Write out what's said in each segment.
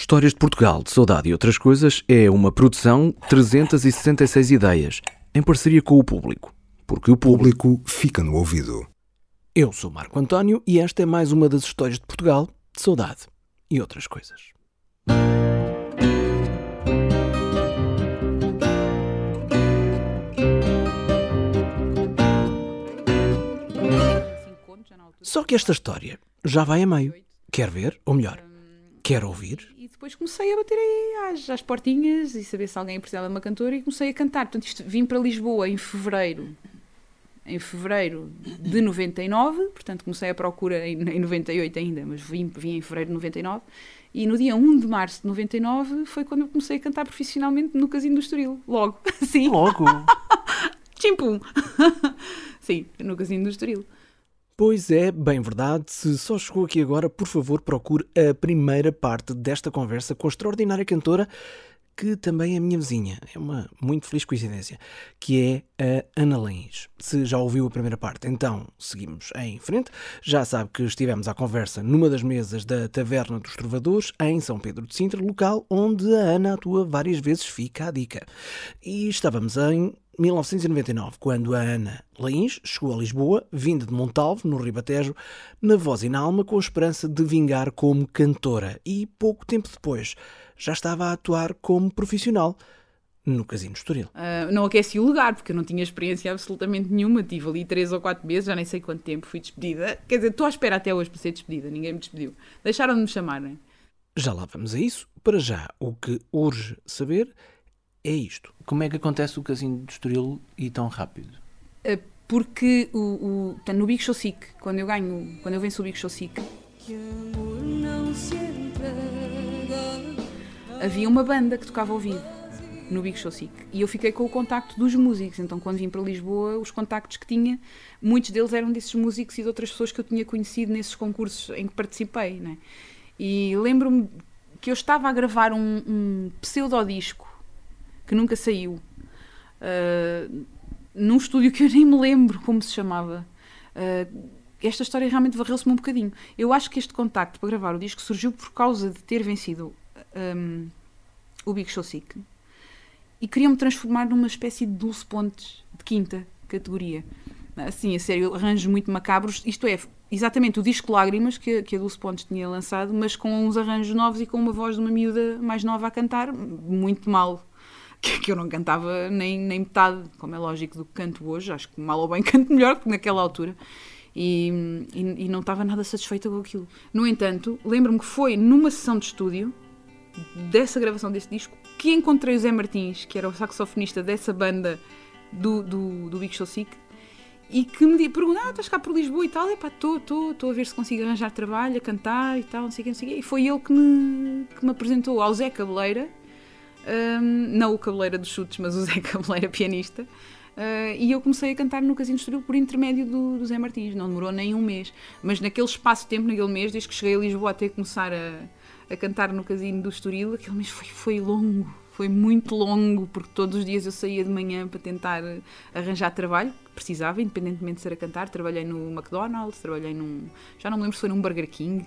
Histórias de Portugal, de Saudade e Outras Coisas é uma produção 366 ideias, em parceria com o público. Porque o público fica no ouvido. Eu sou Marco António e esta é mais uma das histórias de Portugal, de saudade e outras coisas. Só que esta história já vai a meio. Quer ver? Ou melhor, quer ouvir? Depois comecei a bater aí às, às portinhas e saber se alguém precisava de uma cantora e comecei a cantar. Portanto, isto, vim para Lisboa em fevereiro em fevereiro de 99, portanto comecei a procura em, em 98 ainda, mas vim, vim em fevereiro de 99, e no dia 1 de março de 99 foi quando eu comecei a cantar profissionalmente no Casino do Estoril, logo, sim. Logo? Chimpum! sim, no Casino do Estoril. Pois é, bem verdade. Se só chegou aqui agora, por favor, procure a primeira parte desta conversa com a extraordinária cantora que também é minha vizinha. É uma muito feliz coincidência. Que é a Ana Lins. Se já ouviu a primeira parte, então seguimos em frente. Já sabe que estivemos à conversa numa das mesas da Taverna dos Trovadores, em São Pedro de Sintra, local onde a Ana atua várias vezes, fica a dica. E estávamos em 1999, quando a Ana Lins chegou a Lisboa, vinda de Montalvo, no Ribatejo, na voz e na alma, com a esperança de vingar como cantora. E pouco tempo depois já estava a atuar como profissional no Casino Estoril. Uh, não aqueci o lugar, porque eu não tinha experiência absolutamente nenhuma. Tive ali três ou quatro meses, já nem sei quanto tempo fui despedida. Quer dizer, estou à espera até hoje para ser despedida, ninguém me despediu. Deixaram de me chamarem. Já lá vamos a isso. Para já, o que urge saber é isto. Como é que acontece o Casino de Estoril e tão rápido? Uh, porque o, o, no Big Show Sick, quando eu ganho, quando eu venço o Big Show Sick, havia uma banda que tocava ao vivo no Big Show Sick e eu fiquei com o contacto dos músicos. Então, quando vim para Lisboa, os contactos que tinha, muitos deles eram desses músicos e de outras pessoas que eu tinha conhecido nesses concursos em que participei. Né? E lembro-me que eu estava a gravar um, um pseudodisco que nunca saiu uh, num estúdio que eu nem me lembro como se chamava. Uh, esta história realmente varreu-se-me um bocadinho. Eu acho que este contacto para gravar o disco surgiu por causa de ter vencido um, o Big Show Sick e queriam-me transformar numa espécie de Dulce Pontes de quinta categoria. Assim, a sério, arranjos muito macabros. Isto é, exatamente o disco Lágrimas que, que a Dulce Pontes tinha lançado, mas com uns arranjos novos e com uma voz de uma miúda mais nova a cantar, muito mal. Que, que eu não cantava nem, nem metade, como é lógico, do que canto hoje. Acho que mal ou bem canto melhor que naquela altura. E, e, e, não estava nada satisfeita com aquilo. No entanto, lembro-me que foi numa sessão de estúdio dessa gravação desse disco que encontrei o Zé Martins, que era o saxofonista dessa banda do, do, do Big Show Sick, e que me perguntou: Ah, estás cá por Lisboa e tal? Epá, estou, estou, a ver se consigo arranjar trabalho, a cantar e tal, não sei o que, não sei o E foi ele que me, que me apresentou ao Zé Cabeleira, um, não o Cabeleira dos Chutes, mas o Zé Cabeleira, pianista. Uh, e eu comecei a cantar no Casino Estoril por intermédio do, do Zé Martins. Não demorou nem um mês. Mas naquele espaço de tempo, naquele mês, desde que cheguei a Lisboa até começar a, a cantar no Casino do Estoril, aquele mês foi, foi longo, foi muito longo, porque todos os dias eu saía de manhã para tentar arranjar trabalho, precisava, independentemente de ser a cantar. Trabalhei no McDonald's, trabalhei num. Já não me lembro se foi num Burger King,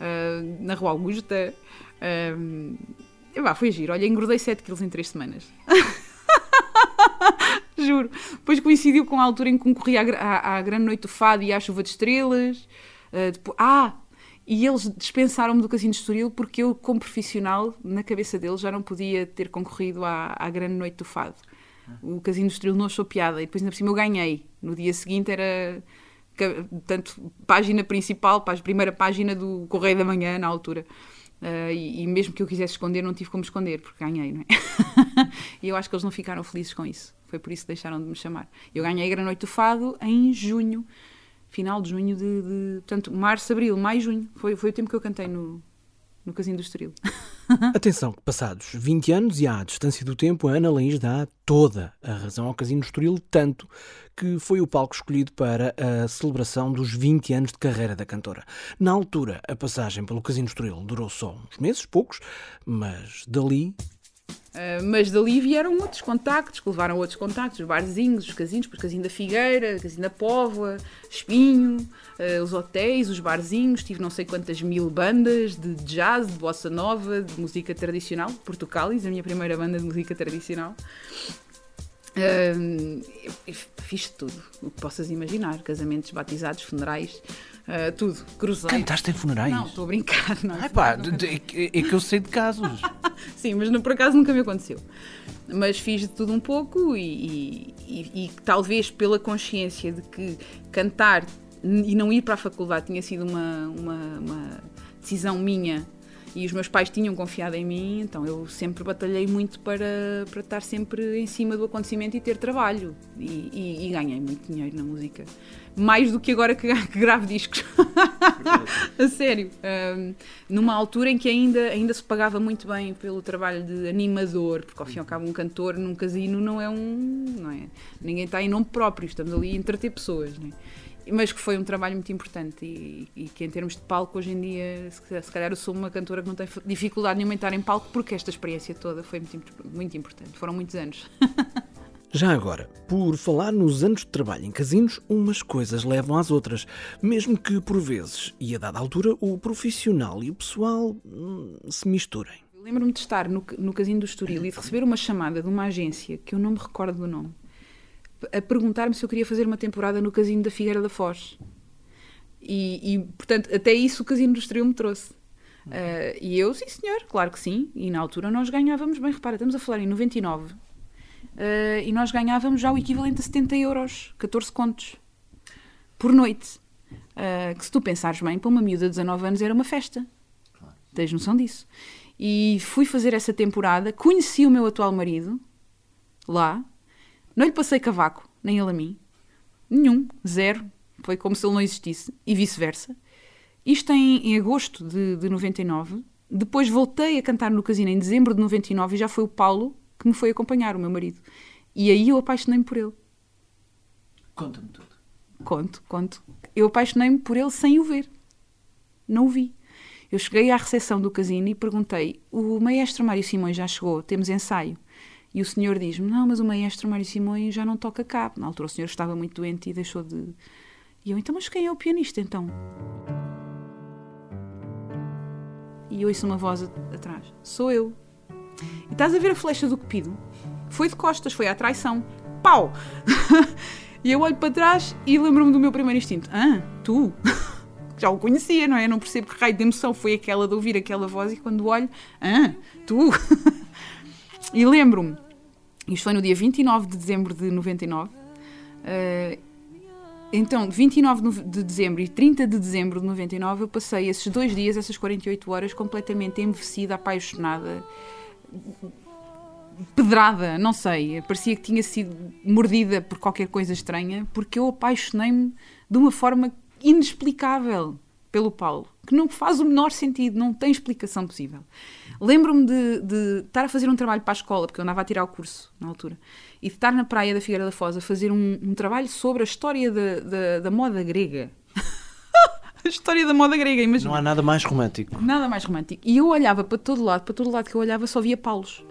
uh, na Rua Augusta. Uh, e, foi giro. Olha, engordei 7 quilos em 3 semanas. Juro. Depois coincidiu com a altura em que concorri à, à, à Grande Noite do Fado e à Chuva de Estrelas. Uh, depois, ah, e eles dispensaram-me do Casino de Estoril porque eu, como profissional, na cabeça deles, já não podia ter concorrido à, à Grande Noite do Fado. O Casino de Estoril não achou piada. E depois, ainda por cima, eu ganhei. No dia seguinte era, tanto, página principal, para a primeira página do Correio da Manhã, na altura. Uh, e, e, mesmo que eu quisesse esconder, não tive como esconder, porque ganhei, não é? e eu acho que eles não ficaram felizes com isso. Foi por isso que deixaram de me chamar. Eu ganhei a Grande Noite do Fado em junho final de junho de, de, portanto, março, abril, maio, junho. Foi, foi o tempo que eu cantei no, no Casino do Estoril. Atenção, passados 20 anos e à distância do tempo, a Ana Lins dá toda a razão ao Casino Estoril, tanto que foi o palco escolhido para a celebração dos 20 anos de carreira da cantora. Na altura, a passagem pelo Casino Estoril durou só uns meses, poucos, mas dali Uh, mas dali vieram outros contactos, que levaram outros contactos, os barzinhos, os casinos, depois Casinho da Figueira, Casinho da Póvoa, Espinho, uh, os hotéis, os barzinhos, tive não sei quantas mil bandas de jazz, de bossa nova, de música tradicional, Portucalis, a minha primeira banda de música tradicional. Uh, fiz tudo, o que possas imaginar, casamentos, batizados, funerais, Uh, tudo, cruzei. Cantaste em funerais? Não, estou a brincar. Não, Ai, pá, é que eu sei de casos. Sim, mas por acaso nunca me aconteceu. Mas fiz de tudo um pouco e, e, e, talvez pela consciência de que cantar e não ir para a faculdade tinha sido uma, uma, uma decisão minha e os meus pais tinham confiado em mim, então eu sempre batalhei muito para, para estar sempre em cima do acontecimento e ter trabalho. E, e, e ganhei muito dinheiro na música. Mais do que agora que, que gravo discos. a sério. Um, numa altura em que ainda, ainda se pagava muito bem pelo trabalho de animador, porque ao fim e ao cabo um cantor num casino não é um. Não é, ninguém está em nome próprio, estamos ali a entreter pessoas. Não é? Mas que foi um trabalho muito importante e, e, que em termos de palco hoje em dia se, se calhar eu sou uma cantora que não tem dificuldade nenhuma em estar em palco porque esta experiência toda foi muito, muito importante, foram muitos anos. Já agora, por falar nos anos de trabalho em casinos, umas coisas levam às outras, mesmo que por vezes e a dada altura o profissional e o pessoal hum, se misturem. Lembro-me de estar no, no casino do Estoril e de receber uma chamada de uma agência que eu não me recordo do nome a perguntar-me se eu queria fazer uma temporada no Casino da Figueira da Foz. E, e portanto, até isso o Casino do Estoril me trouxe. Uh, e eu, sim senhor, claro que sim. E na altura nós ganhávamos bem, repara, estamos a falar em 99. Uh, eh, e nós ganhávamos já o equivalente a 70 euros, 14 contos, por noite. Uh, que se tu pensares bem, para uma miúda de 19 anos era uma festa. Claro. Tens noção disso? E fui fazer essa temporada, conheci o meu atual marido lá, não lhe passei cavaco, nem ele a mim. Nenhum, zero. Foi como se ele não existisse. E vice-versa. Isto em, em agosto de, de 99. Depois voltei a cantar no casino em dezembro de 99 e já foi o Paulo que me foi acompanhar, o meu marido. E aí eu apaixonei-me por ele. Conta-me tudo. Conto, conto. Eu apaixonei-me por ele sem o ver. Não o vi. Eu cheguei à recepção do casino e perguntei: o maestro Mário Simões já chegou, temos ensaio. E o senhor diz-me: Não, mas o maestro Mário Simões já não toca cá. Na altura o senhor estava muito doente e deixou de. E eu: Então, mas quem é o pianista então? E ouço uma voz atrás: Sou eu. E estás a ver a flecha do Cupido? Foi de costas, foi à traição. Pau! e eu olho para trás e lembro-me do meu primeiro instinto: Ah, tu? já o conhecia, não é? Não percebo que raio de emoção foi aquela de ouvir aquela voz e quando olho, ah, tu? E lembro-me, isto foi no dia 29 de dezembro de 99. Uh, eh, então, 29 de dezembro e 30 de dezembro de 99, eu passei esses dois dias, essas 48 horas, completamente envelhecida, apaixonada, pedrada, não sei. Parecia que tinha sido mordida por qualquer coisa estranha, porque eu apaixonei-me de uma forma inexplicável pelo Paulo, que não faz o menor sentido, não tem explicação possível. Lembro-me de, de, estar a fazer um trabalho para a escola, porque eu andava a tirar o curso na altura, e de estar na praia da Figueira da Foz a fazer um, um trabalho sobre a história da, da, da moda grega. a história da moda grega, imagina. Não há nada mais romântico. Nada mais romântico. E eu olhava para todo lado, para todo lado que eu olhava, só via Paulos.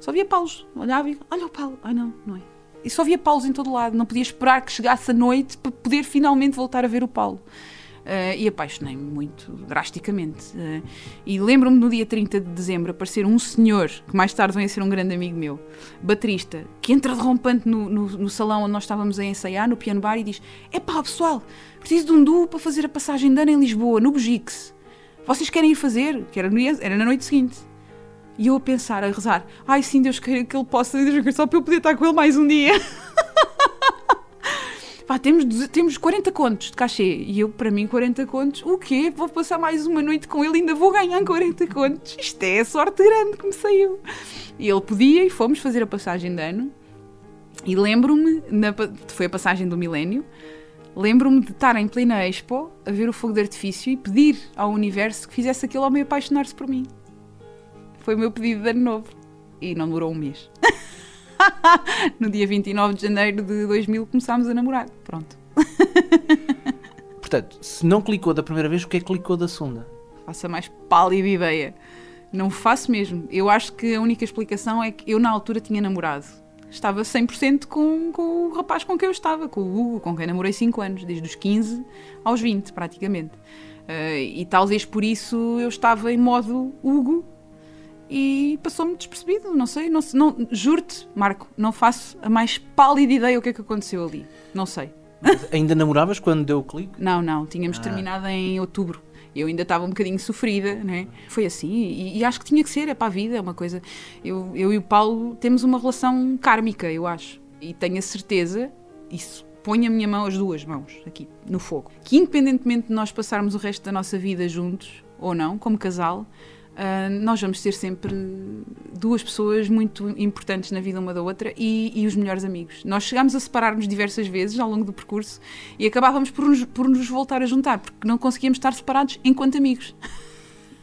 Só via Paulos. Olhava e, olha o Paulo. Ai não, não é. E só via Paulos em todo lado. Não podia esperar que chegasse a noite para poder finalmente voltar a ver o Paulo. Uh, e apaixonei-me muito, drasticamente. Uh, e lembro-me no dia 30 de dezembro aparecer um senhor, que mais tarde vem a ser um grande amigo meu, baterista, que entra derrompante no, no, no, salão onde nós estávamos a ensaiar, no piano bar, e diz: É pá, pessoal, preciso de um duo para fazer a passagem de ano em Lisboa, no Bugix. Vocês querem ir fazer? Que era, no era na noite seguinte. E eu a pensar, a rezar: Ai sim, Deus queira que ele possa, só para eu poder estar com ele mais um dia. pá, temos, temos 40 contos de cachê. E eu, para mim, 40 contos, o quê? Vou passar mais uma noite com ele e ainda vou ganhar 40 contos. Isto é sorte grande que me saiu. E ele podia e fomos fazer a passagem de ano. E lembro-me, foi a passagem do milénio, lembro-me de estar em plena expo a ver o fogo de artifício e pedir ao universo que fizesse aquele homem apaixonar-se por mim. Foi o meu pedido de ano novo. E não durou um mês. no dia 29 de janeiro de 2000 começámos a namorar. Pronto. Portanto, se não clicou da primeira vez, o que é que clicou da segunda? Faça mais pálida ideia. Não faço mesmo. Eu acho que a única explicação é que eu, na altura, tinha namorado. Estava 100% com, com o rapaz com quem eu estava, com o Hugo, com quem namorei 5 anos, desde os 15 aos 20, praticamente. Uh, e talvez por isso eu estava em modo Hugo e passou-me despercebido. Não sei, não, não, juro-te, Marco, não faço a mais pálida ideia o que é que aconteceu ali. Não sei. Mas ainda namoravas quando deu o clique? Não, não, tínhamos Ah. terminado em outubro. Eu ainda estava um bocadinho sofrida, né? Foi assim, e, e acho que tinha que ser, é para a vida, é uma coisa. Eu, eu e o Paulo temos uma relação kármica, eu acho. E tenho a certeza, isso põe a minha mão, as duas mãos, aqui, no fogo, que independentemente de nós passarmos o resto da nossa vida juntos, ou não, como casal, ah, nós vamos ser sempre duas pessoas muito importantes na vida uma da outra e, e os melhores amigos. Nós chegámos a separar-nos diversas vezes ao longo do percurso e acabávamos por nos, por nos voltar a juntar, porque não conseguíamos estar separados enquanto amigos.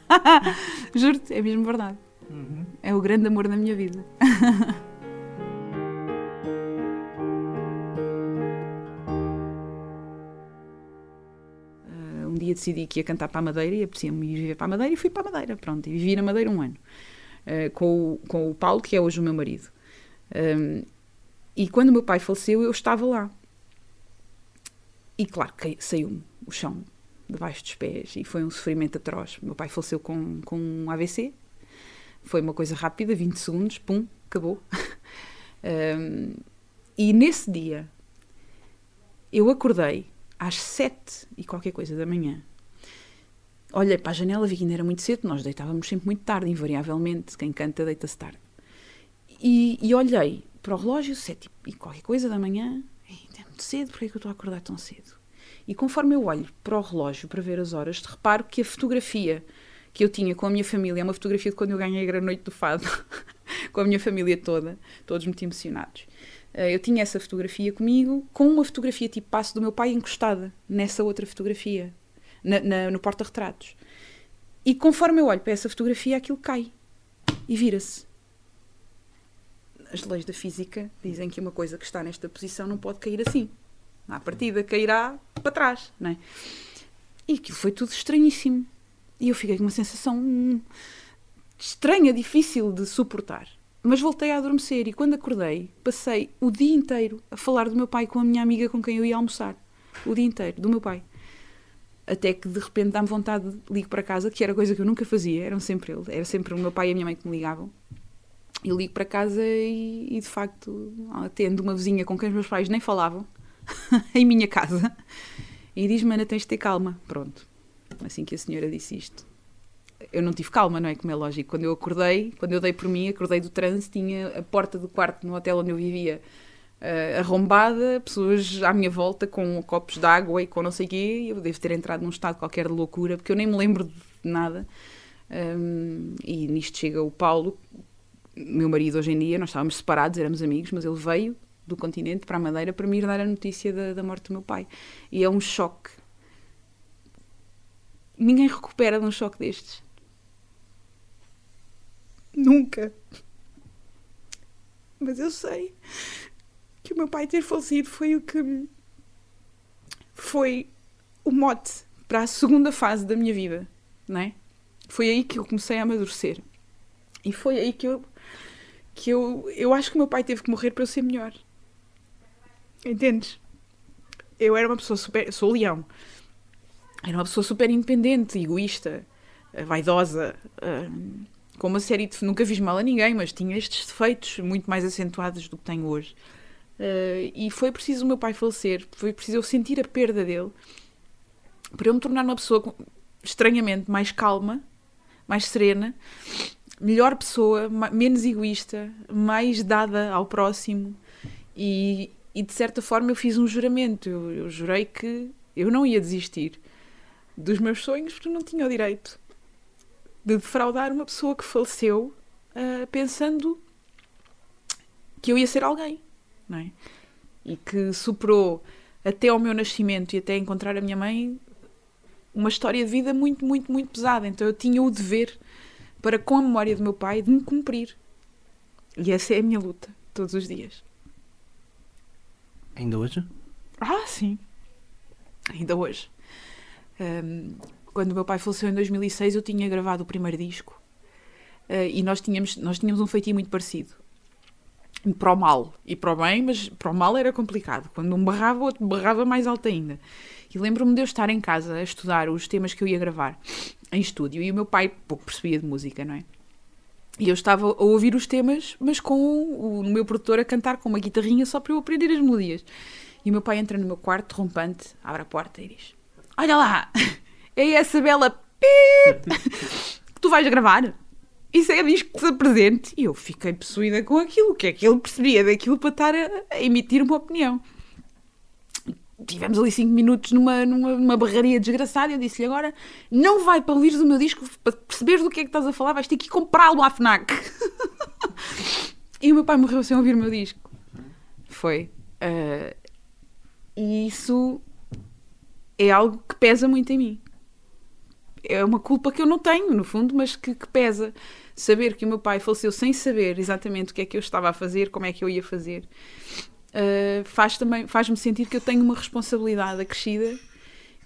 Juro-te, é mesmo verdade. É o grande amor da minha vida. Dia decidi que ia cantar para a Madeira e apetecia-me ir viver para a Madeira e fui para a Madeira, pronto, e vivi na Madeira um ano uh, com, o, com o Paulo, que é hoje o meu marido. Um, e quando o meu pai faleceu, eu estava lá. E claro, saiu-me o chão debaixo dos pés e foi um sofrimento atroz. Meu pai faleceu com, com um AVC, foi uma coisa rápida, 20 segundos, pum, acabou. Um, e nesse dia, eu acordei às sete e qualquer coisa da manhã. Olhei para a janela, vi que ainda era muito cedo, nós deitávamos sempre muito tarde, invariavelmente, quem canta deita-se tarde. E, e olhei para o relógio, sete e qualquer coisa da manhã, ainda é muito cedo, porque é que eu estou a acordar tão cedo? E conforme eu olho para o relógio para ver as horas, reparo que a fotografia que eu tinha com a minha família é uma fotografia de quando eu ganhei a Grande Noite do Fado, com a minha família toda, todos muito emocionados. Eh, Eu tinha essa fotografia comigo, com uma fotografia tipo passo do meu pai encostada nessa outra fotografia, na- na- no porta-retratos. E conforme eu olho para essa fotografia, aquilo cai e vira-se. As leis da física dizem que uma coisa que está nesta posição não pode cair assim. À partida, cairá para trás, não é? E aquilo foi tudo estranhíssimo. E eu fiquei com uma sensação hum, estranha, difícil de suportar. Mas voltei a adormecer e quando acordei, passei o dia inteiro a falar do meu pai com a minha amiga com quem eu ia almoçar. O dia inteiro, do meu pai. Até que de repente dá-me vontade de ligo para casa, que era coisa que eu nunca fazia, eram sempre ele, era sempre o meu pai e a minha mãe que me ligavam. Eu ligo para casa e, e, de facto atendo uma vizinha com quem os meus pais nem falavam, em minha casa, e diz-me: Ana, tens de ter calma. Pronto. Assim que a senhora disse isto. Eu não tive calma, não é? Como é lógico. Quando eu acordei, quando eu dei por mim, acordei do trânsito, tinha a porta do quarto no hotel onde eu vivia eh, arrombada, pessoas à minha volta com copos de água e com não sei o quê. Eu devo ter entrado num estado qualquer de loucura, porque eu nem me lembro de nada. Um, e nisto chega o Paulo, meu marido hoje em dia, nós estávamos separados, éramos amigos, mas ele veio do continente para a Madeira para me ir dar a notícia da, da morte do meu pai. E é um choque. Ninguém recupera de um choque destes. Nunca. Mas eu sei que o meu pai ter falecido foi o que foi o mote para a segunda fase da minha vida, não é? Foi aí que eu comecei a amadurecer. E foi aí que eu que eu, eu acho que o meu pai teve que morrer para eu ser melhor. Entendes? Eu era uma pessoa super. Sou leão. Era uma pessoa super independente, egoísta, vaidosa, hum, com uma série de. Nunca fiz mal a ninguém, mas tinha estes defeitos muito mais acentuados do que tenho hoje. Eh, e foi preciso o meu pai falecer, foi preciso eu sentir a perda dele para eu me tornar uma pessoa estranhamente mais calma, mais serena, melhor pessoa, menos egoísta, mais dada ao próximo. E, e, de certa forma eu fiz um juramento. Eu, eu jurei que eu não ia desistir dos meus sonhos porque não tinha o direito de defraudar uma pessoa que faleceu ah, pensando que eu ia ser alguém, não é? E que superou até ao meu nascimento e até encontrar a minha mãe uma história de vida muito, muito, muito pesada. Então eu tinha o dever para, com a memória do meu pai, de me cumprir. E essa é a minha luta, todos os dias. Ainda hoje? Ah, sim. Ainda hoje. Ahm, quando o meu pai faleceu em 2006, eu tinha gravado o primeiro disco. Uh, e nós tínhamos, nós tínhamos um feitio muito parecido. Para o mal e para o bem, mas para o mal era complicado. Quando um barrava, o outro barrava mais alto ainda. E lembro-me de eu estar em casa a estudar os temas que eu ia gravar em estúdio e o meu pai pouco percebia de música, não é? E eu estava a ouvir os temas, mas com o, o meu produtor a cantar com uma guitarrinha só para eu aprender as melodias. E o meu pai entra no meu quarto, rompante, abre a porta e diz: Olha lá, é essa bela pip que tu vais gravar? Isso é disco que se apresente. E eu fiquei possuída com aquilo. O que é que ele percebia daquilo para estar a, a emitir uma opinião? tivemos ali 5 minutos numa, numa, numa barraria desgraçada. Eu disse-lhe agora: não vai para ouvires o meu disco, para perceberes do que é que estás a falar, vais ter que ir comprá-lo à Fnac. e o meu pai morreu sem ouvir o meu disco. Foi. Uh, e isso é algo que pesa muito em mim. É uma culpa que eu não tenho, no fundo, mas que, que pesa. Saber que o meu pai faleceu sem saber exatamente o que é que eu estava a fazer, como é que eu ia fazer uh, faz também faz-me sentir que eu tenho uma responsabilidade acrescida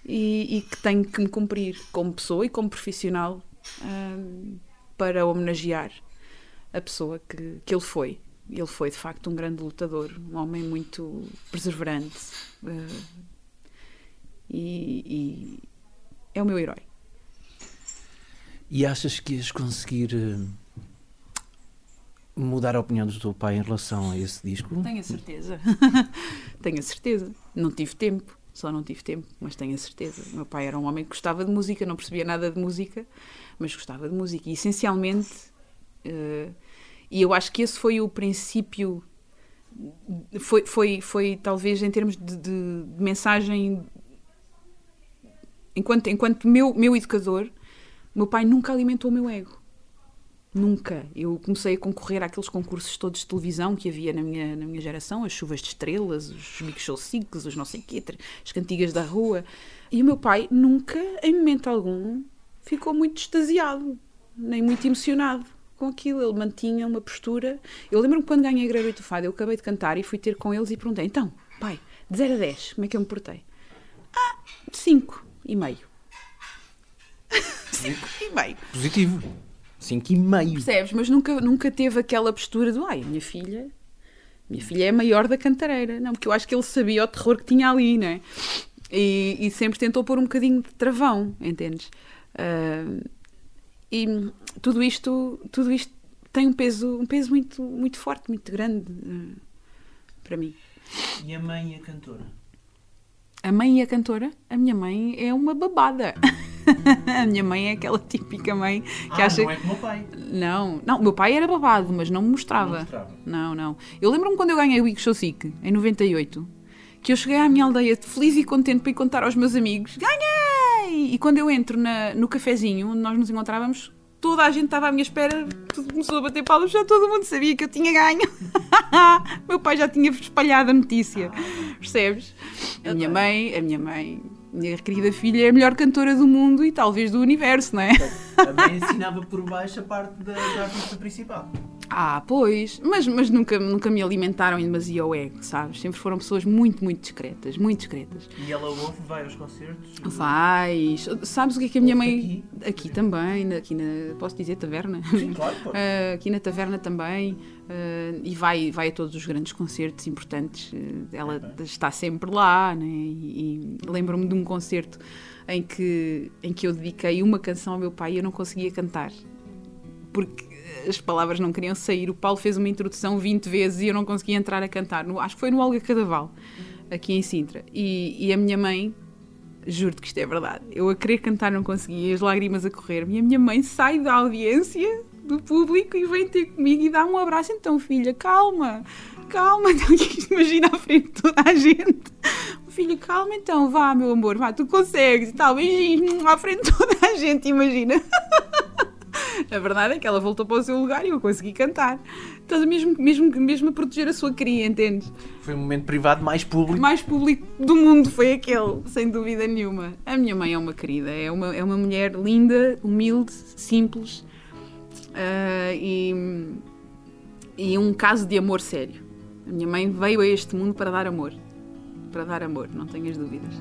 e, e, que tenho que me cumprir como pessoa e como profissional uh, para homenagear a pessoa que, que ele foi. Ele foi de facto um grande lutador, um homem muito perseverante uh, e, e é o meu herói. E achas que ias conseguir mudar a opinião do teu pai em relação a esse disco? Tenho a certeza. tenho a certeza. Não tive tempo, só não tive tempo, mas tenho a certeza. O meu pai era um homem que gostava de música, não percebia nada de música, mas gostava de música. E essencialmente, uh, e eu acho que esse foi o princípio, foi, foi, foi talvez em termos de, de, de mensagem, enquanto, enquanto meu, meu educador, meu pai nunca alimentou o meu ego Nunca. Eu comecei a concorrer àqueles concursos todos de televisão que havia na minha, na minha geração, as chuvas de estrelas, os Big Show 5, os não sei quê, as cantigas da rua. E o meu pai nunca, em momento algum, ficou muito extasiado, nem muito emocionado com aquilo. Ele mantinha uma postura. Eu lembro-me quando ganhei a Gratuito Fado, eu acabei de cantar e fui ter com eles e perguntei: então, pai, de 0 a 10, como é que eu me portei? Ah, 5 e meio. 5 e meio. Positivo. 5 e meio. Percebes? Mas nunca, nunca teve aquela postura do ai, minha filha, minha filha é a maior da cantareira. Não, porque eu acho que ele sabia o terror que tinha ali, não é? E, e sempre tentou pôr um bocadinho de travão, entendes? Uh, e tudo isto, tudo isto tem um peso, um peso muito, muito forte, muito grande uh, para mim. E a mãe e a cantora? A mãe e a cantora? A minha mãe é uma babada. a minha mãe é aquela típica mãe que ah, acha. Não é como o pai. Não, não, o meu pai era babado, mas não me mostrava. Não, mostrava. não, não. Eu lembro-me quando eu ganhei o Ig Sick em 98, que eu cheguei à minha aldeia feliz e contente para ir contar aos meus amigos: ganhei! E quando eu entro na, no cafezinho onde nós nos encontrávamos, toda a gente estava à minha espera, tudo começou a bater palmas, já todo mundo sabia que eu tinha ganho. meu pai já tinha espalhado a notícia, percebes? A minha mãe, a minha mãe minha querida filha é a melhor cantora do mundo e talvez do universo, não é? Mãe ensinava por baixo a parte da, da artista principal. Ah, pois, mas, mas nunca, nunca me alimentaram em demasia o ego, sabes? Sempre foram pessoas muito, muito discretas, muito discretas. E ela ouve, vai aos concertos? Vai. Sabes o que é que a minha mãe. Aqui, aqui também, aqui na. Posso dizer taverna? Sim, claro, pode. Uh, aqui na taverna também. Uh, e vai, vai a todos os grandes concertos importantes. Uh, ela está sempre lá, né? E, e lembro-me de um concerto em que, em que eu dediquei uma canção ao meu pai e eu não conseguia cantar. Porque as palavras não queriam sair. O Paulo fez uma introdução 20 vezes e eu não conseguia entrar a cantar. No, acho que foi no Olga Cadaval, aqui em Sintra. E, e a minha mãe, juro-te que isto é verdade, eu a querer cantar não conseguia, as lágrimas a correr. E a minha mãe sai da audiência do público e vem ter comigo e dá um abraço. Então, filha, calma, calma. Então, imagina à frente de toda a gente. Filha, calma então, vá, meu amor, vá, tu consegues e tal, beijinhos à frente de toda a gente, imagina. A verdade é que ela voltou para o seu lugar e eu consegui cantar. Estás mesmo, mesmo, mesmo a proteger a sua cria, entendes? Foi um momento privado mais público. Mais público do mundo foi aquele, sem dúvida nenhuma. A minha mãe é uma querida, é uma, é uma mulher linda, humilde, simples uh, e, e um caso de amor sério. A minha mãe veio a este mundo para dar amor. Para dar amor, não tenhas dúvidas.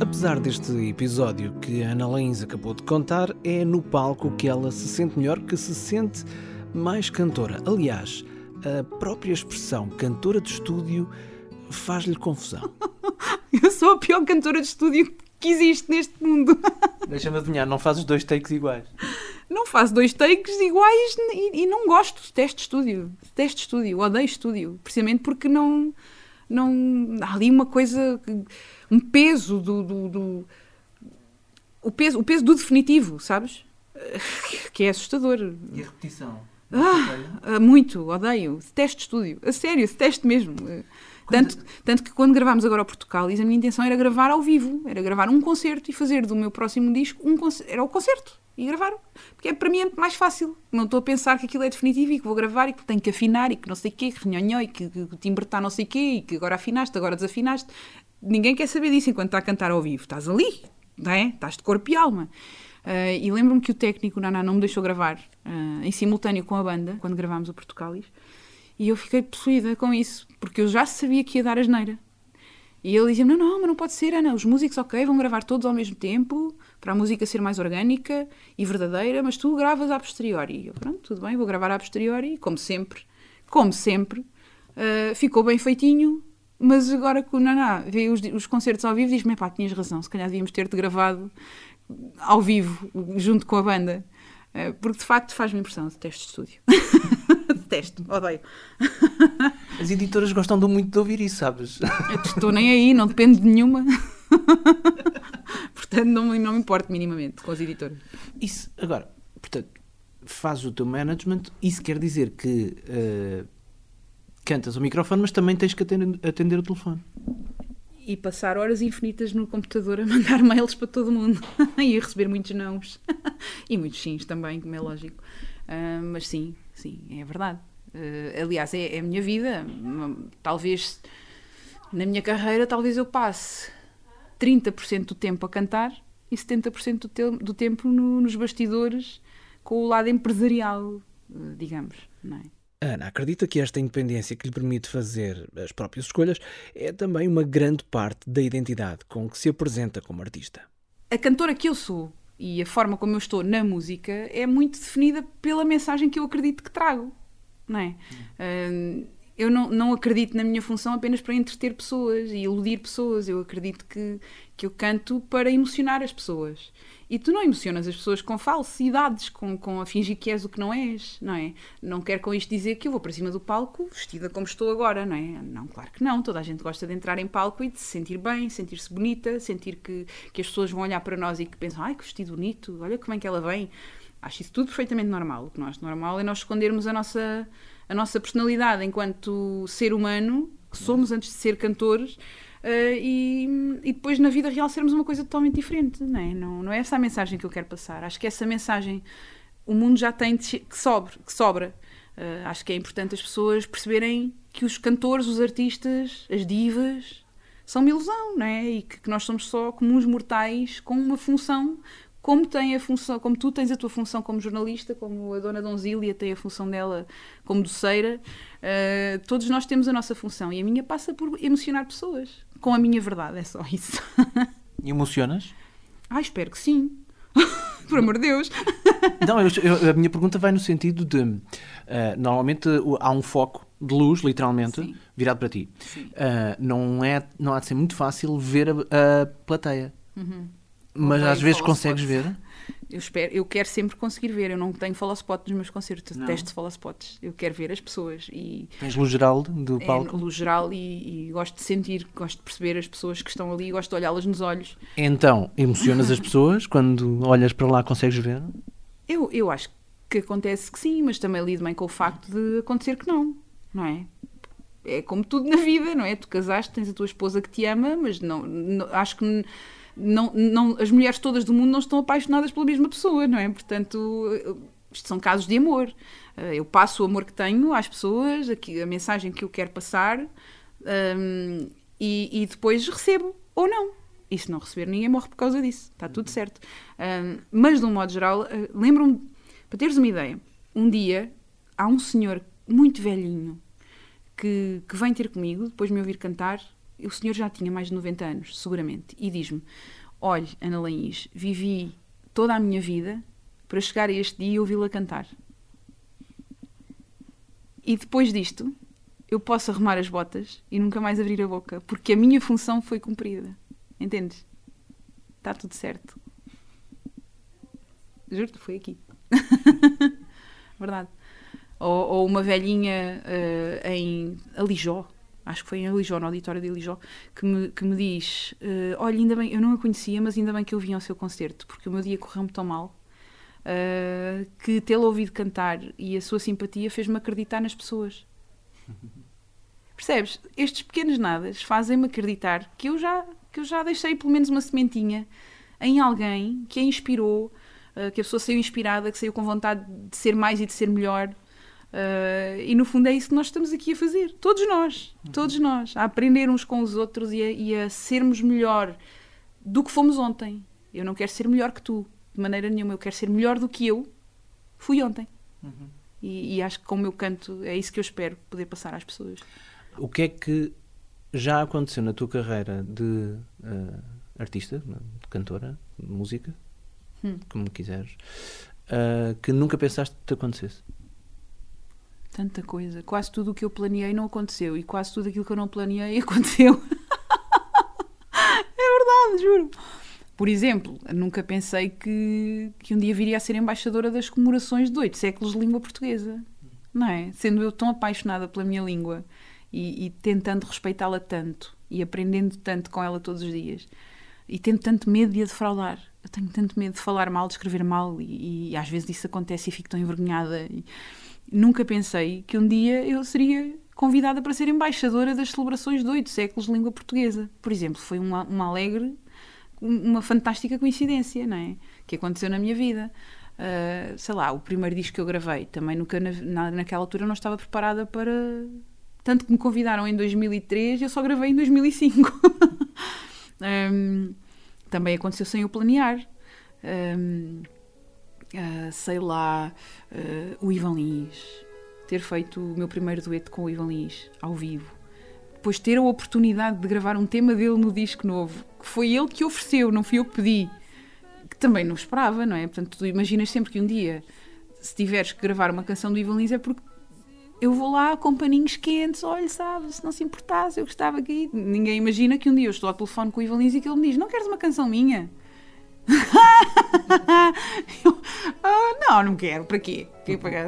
Apesar deste episódio que a Ana Lins acabou de contar, é no palco que ela se sente melhor, que se sente mais cantora. Aliás, a própria expressão cantora de estúdio faz-lhe confusão. Eu sou a pior cantora de estúdio que existe neste mundo. Deixa-me adivinhar, não fazes dois takes iguais? Não faço dois takes iguais e, e não gosto de teste de estúdio. Teste de estúdio, odeio estúdio. Precisamente porque não. não há ali uma coisa. Um peso do. do, do o, peso, o peso do definitivo, sabes? Que é assustador. E a repetição? Ah, muito, odeio. Teste de estúdio. A sério, teste mesmo. Tanto, tanto que quando gravámos agora o Portugalis, a minha intenção era gravar ao vivo, era gravar um concerto e fazer do meu próximo disco um era o concerto e gravar. Porque é, para mim é mais fácil. Não estou a pensar que aquilo é definitivo e que vou gravar e que tenho que afinar e que não sei o quê, que renhonhó e que, que o timbre está não sei o quê e que agora afinaste, agora desafinaste. Ninguém quer saber disso enquanto está a cantar ao vivo. Estás ali, não é? Estás de corpo e alma. Uh, e lembro-me que o técnico, o Naná, não me deixou gravar uh, em simultâneo com a banda, quando gravámos o Portugalis. E eu fiquei possuída com isso, porque eu já sabia que ia dar asneira. E ele dizia: Não, não, mas não pode ser, Ana. Os músicos, ok, vão gravar todos ao mesmo tempo, para a música ser mais orgânica e verdadeira, mas tu gravas a posteriori. E eu, pronto, tudo bem, vou gravar a posteriori, como sempre, como sempre. Uh, ficou bem feitinho, mas agora que o Naná vê os, os concertos ao vivo, diz-me: pá, tinhas razão, se calhar devíamos ter-te gravado ao vivo, junto com a banda. Uh, porque de facto faz-me impressão, detesto estúdio. detesto, odeio. As editoras gostam muito de ouvir isso, sabes? Eu estou nem aí, não depende de nenhuma. portanto, não, não me importo minimamente com as editoras. Isso, agora, portanto, fazes o teu management, isso quer dizer que uh, cantas ao microfone, mas também tens que atender, atender o telefone. E passar horas infinitas no computador a mandar mails para todo mundo e a receber muitos nãos e muitos sims também, como é lógico. Uh, mas sim, sim, é verdade. Uh, aliás, é, é, a minha vida. Talvez na minha carreira, talvez eu passe 30% do tempo a cantar e 70% do, te do tempo no, nos bastidores com o lado empresarial, uh, digamos, é? Ana acredita que esta independência que lhe permite fazer as próprias escolhas é também uma grande parte da identidade com que se apresenta como artista. A cantora que eu sou e a forma como eu estou na música é muito definida pela mensagem que eu acredito que trago, não é? Hum. Uh, eu não, não acredito na minha função apenas para entreter pessoas e iludir pessoas. Eu acredito que, que eu canto para emocionar as pessoas. E tu não emocionas as pessoas com falsidades, com, com a fingir que és o que não és, não é? Não quero com isto dizer que eu vou para cima do palco vestida como estou agora, não é? Não, claro que não. Toda a gente gosta de entrar em palco e de se sentir bem, sentir-se bonita, sentir que, que as pessoas vão olhar para nós e que pensam, ai, que vestido bonito, olha como é que ela vem. Acho isso tudo perfeitamente normal. O que não acho normal é nós escondermos a nossa a nossa personalidade enquanto ser humano, que somos antes de ser cantores, uh, e, e, depois na vida real sermos uma coisa totalmente diferente. Não é? Não, não é essa a mensagem que eu quero passar. Acho que essa mensagem o mundo já tem que, sobre, que sobra. Uh, acho que é importante as pessoas perceberem que os cantores, os artistas, as divas são uma ilusão, não é? E que, que nós somos só comuns mortais com uma função como tem a função, como tu tens a tua função como jornalista, como a dona Donzília tem a função dela como doceira, uh, todos nós temos a nossa função e a minha passa por emocionar pessoas com a minha verdade, é só isso. E emocionas? Ah, espero que sim. por amor de Deus. Não, eu, eu, a minha pergunta vai no sentido de uh, normalmente uh, há um foco de luz, literalmente, Sim. virado para ti. Uh, não, é, não há de ser muito fácil ver a, a plateia. Uhum. Mas às vezes consegues ver? Eu, espero, eu quero sempre conseguir ver. Eu não tenho follow-spot nos meus concertos. Eu detesto follow-spots. Eu quero ver as pessoas. E Tens luz geral do é palco? É luz geral e, e, gosto de sentir, gosto de perceber as pessoas que estão ali, gosto de olhá-las nos olhos. Então, emocionas as pessoas quando olhas para lá, consegues ver? Eu, eu acho que acontece que sim, mas também lido bem com o facto de acontecer que não, não é? É como tudo na vida, não é? Tu casaste, tens a tua esposa que te ama, mas não, não acho que não, não, as mulheres todas do mundo não estão apaixonadas pela mesma pessoa, não é? Portanto, isto são casos de amor. Eh, eu passo o amor que tenho às pessoas, a, mensagem que eu quero passar, um, e, e, depois recebo ou não. E se não receber, ninguém morre por causa disso. Está tudo certo. Um, mas, de um modo geral, eh, lembro-me, para teres uma ideia, um dia há um senhor muito velhinho que, que vem ter comigo, depois de me ouvir cantar, o senhor já tinha mais de 90 anos, seguramente, e diz-me: Olhe, Ana Laís, vivi toda a minha vida para chegar a este dia e ouvi-la cantar. E depois disto, eu posso arrumar as botas e nunca mais abrir a boca, porque a minha função foi cumprida. Entendes? Está tudo certo. Juro-te, foi aqui. Verdade. Ou, ou, uma velhinha uh, em Alijó, acho que foi em Alijó, no auditório de Alijó, que me, que me diz: uh, Olha, ainda bem, eu não a conhecia, mas ainda bem que eu vim ao seu concerto, porque o meu dia correu-me tão mal. Uh, que tê-la ouvido cantar e a sua simpatia fez-me acreditar nas pessoas. Percebes? Estes pequenos nadas fazem-me acreditar que eu já que eu já deixei pelo menos uma sementinha em alguém que a inspirou, uh, que a pessoa saiu inspirada, que saiu com vontade de ser mais e de ser melhor. Uh, e no fundo é isso que nós estamos aqui a fazer. Todos nós, todos nós, a aprender uns com os outros e a, e a sermos melhor do que fomos ontem. Eu não quero ser melhor que tu, de maneira nenhuma. Eu quero ser melhor do que eu fui ontem. Uhum. E, e, acho que com o meu canto é isso que eu espero poder passar às pessoas. O que é que já aconteceu na tua carreira de uh, artista, de cantora, de música, hum. como quiseres, uh, que nunca pensaste que te acontecesse? Tanta coisa. Quase tudo o que eu planeei não aconteceu e quase tudo aquilo que eu não planeei aconteceu. é verdade, juro. Por exemplo, nunca pensei que, que um dia viria a ser embaixadora das comemorações de oito séculos de língua portuguesa. Não é? Sendo eu tão apaixonada pela minha língua e, e tentando respeitá-la tanto e aprendendo tanto com ela todos os dias e tendo tanto medo de a defraudar. Eu tenho tanto medo de falar mal, de escrever mal e, e às vezes isso acontece e fico tão envergonhada. E nunca pensei que um dia eu seria convidada para ser embaixadora das celebrações de oito séculos de língua portuguesa. Por exemplo, foi uma, uma alegre, uma fantástica coincidência, não é? Que aconteceu na minha vida. Uh, sei lá, o primeiro disco que eu gravei, também nunca na, naquela altura não estava preparada para, tanto que me convidaram em 2003 e eu só gravei em 2005. um, também aconteceu sem eu planear. Um, uh, sei lá, uh, o Ivan Lins. Ter feito o meu primeiro dueto com o Ivan Lins, ao vivo. Depois ter a oportunidade de gravar um tema dele no disco novo, que foi ele que ofereceu, não fui eu que pedi. Que também não esperava, não é? Portanto, tu imaginas sempre que um dia, se tiveres que gravar uma canção do Ivan Lins, é porque eu vou lá com paninhos quentes, olha, sabe, se não se importasse, eu gostava que. Ninguém imagina que um dia eu estou ao telefone com o Ivan Lins e que ele me diz: Não queres uma canção minha? eu, ah, não, não quero, para quê?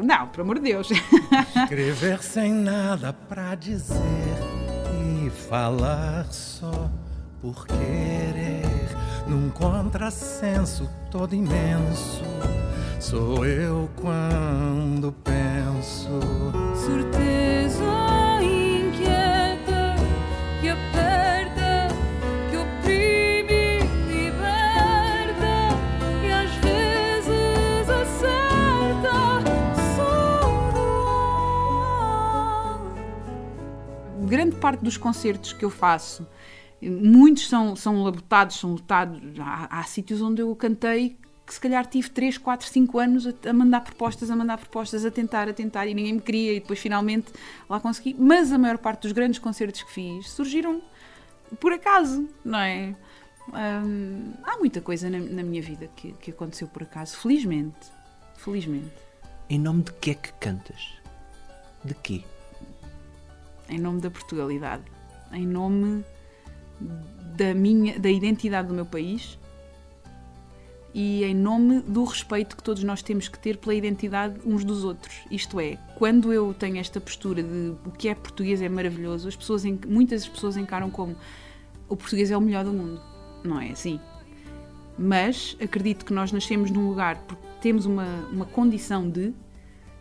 Não, pelo amor de Deus. Escrever sem nada para dizer e falar só por querer, num contrassenso todo imenso Sou eu quando penso. Certeza parte dos concertos que eu faço. Muitos são, são labotados, são lotados. Há, há sítios onde eu cantei que se calhar tive 3, 4, 5 anos a, mandar propostas, a mandar propostas, a tentar, a tentar e ninguém me queria e depois finalmente lá consegui. Mas a maior parte dos grandes concertos que fiz surgiram por acaso, não é? Hum, há muita coisa na, na minha vida que, que aconteceu por acaso, felizmente. Felizmente. Em nome de que é que cantas? De quê? Em nome da Portugalidade. Em nome da minha da identidade do meu país e em nome do respeito que todos nós temos que ter pela identidade uns dos outros. Isto é, quando eu tenho esta postura de o que é português é maravilhoso, as pessoas, muitas pessoas encaram como o português é o melhor do mundo. Não é assim. Mas acredito que nós nascemos num lugar porque temos uma, uma condição de uh,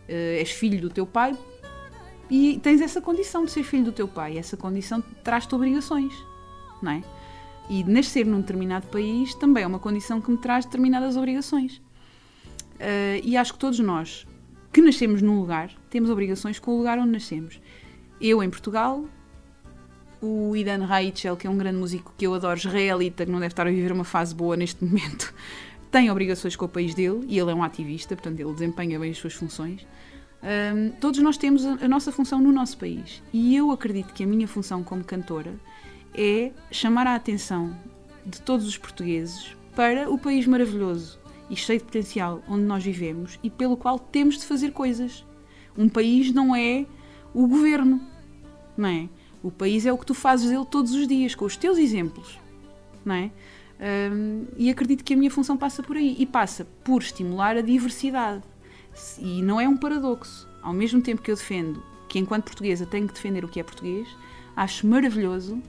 és filho do teu pai e tens essa condição de ser filho do teu pai. Essa condição traz-te obrigações, não é? E nascer num determinado país também é uma condição que me traz determinadas obrigações. Uh, e acho que todos nós que nascemos num lugar temos obrigações com o lugar onde nascemos. Eu em Portugal, o Idan Raichel, que é um grande músico que eu adoro, israelita, que não deve estar a viver uma fase boa neste momento, tem obrigações com o país dele e ele é um ativista, portanto ele desempenha bem as suas funções. Um, todos nós temos a, a nossa função no nosso país e eu acredito que a minha função como cantora é chamar a atenção de todos os portugueses para o país maravilhoso e cheio de potencial onde nós vivemos e pelo qual temos de fazer coisas. Um país não é o governo, não é? O país é o que tu fazes dele todos os dias, com os teus exemplos, não é? Hum, e acredito que a minha função passa por aí e passa por estimular a diversidade. E não é um paradoxo. Ao mesmo tempo que eu defendo que, enquanto portuguesa, tenho que defender o que é português, acho maravilhoso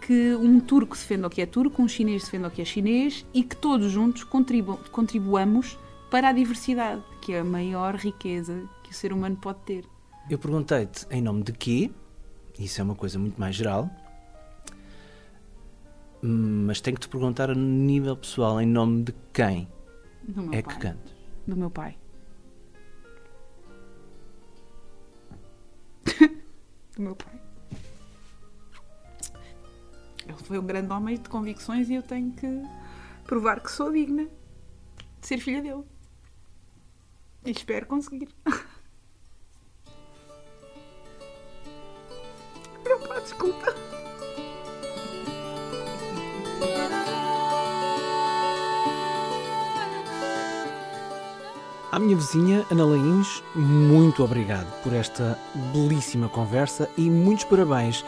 que um turco defenda o que é turco, um chinês defenda o que é chinês e que todos juntos contribu contribuamos para a diversidade, que é a maior riqueza que o ser humano pode ter. Eu perguntei-te em nome de quê, isso é uma coisa muito mais geral, mas tenho que te perguntar a nível pessoal, em nome de quem é pai. que cantas? Do meu pai. Do meu pai. Ele foi um grande homem de convicções e eu tenho que provar que sou digna de ser filha dele. E espero conseguir. Minha vizinha, Ana Lains, muito obrigado por esta belíssima conversa e muitos parabéns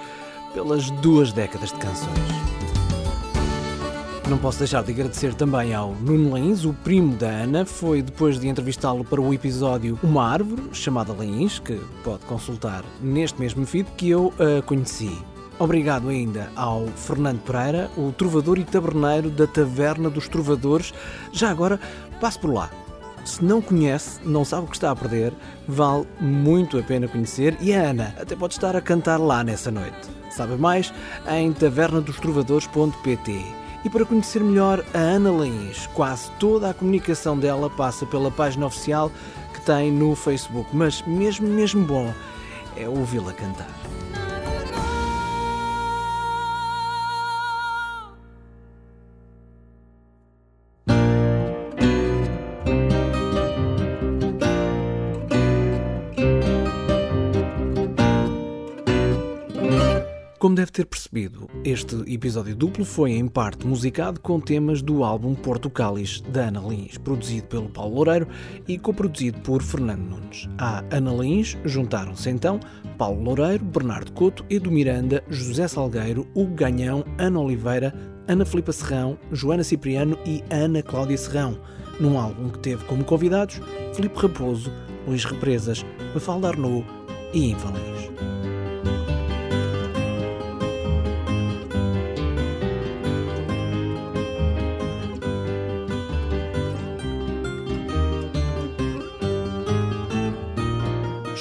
pelas duas décadas de canções. Não posso deixar de agradecer também ao Nuno Lains, o primo da Ana. Foi depois de entrevistá-lo para o episódio Uma Árvore, chamada Lains, que pode consultar neste mesmo feed, que eu a conheci. Obrigado ainda ao Fernando Pereira, o trovador e taberneiro da Taverna dos Trovadores. Já agora, passe por lá. Se não conhece, não sabe o que está a perder, vale muito a pena conhecer e a Ana até pode estar a cantar lá nessa noite. Sabe mais em tavernadostrovadores.pt. E para conhecer melhor a Ana Laís, quase toda a comunicação dela passa pela página oficial que tem no Facebook, mas mesmo mesmo bom é ouvi-la cantar. Como deve ter percebido, este episódio duplo foi em parte musicado com temas do álbum Porto Cáliz, da Ana Lins, produzido pelo Paulo Loureiro e coproduzido por Fernando Nunes. À Ana Lins juntaram-se então Paulo Loureiro, Bernardo Couto, Edu Miranda, José Salgueiro, Hugo Ganhão, Ana Oliveira, Ana Filipa Serrão, Joana Cipriano e Ana Cláudia Serrão, num álbum que teve como convidados Filipe Raposo, Luís Represas, Mafalda Arnaud e Invalins.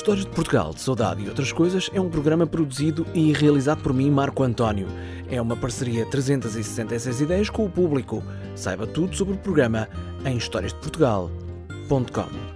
Histórias de Portugal, de Saudade e outras coisas é um programa produzido e realizado por mim, Marco António. É uma parceria 366 ideias com o público. Saiba tudo sobre o programa em historiasdeportugal.com.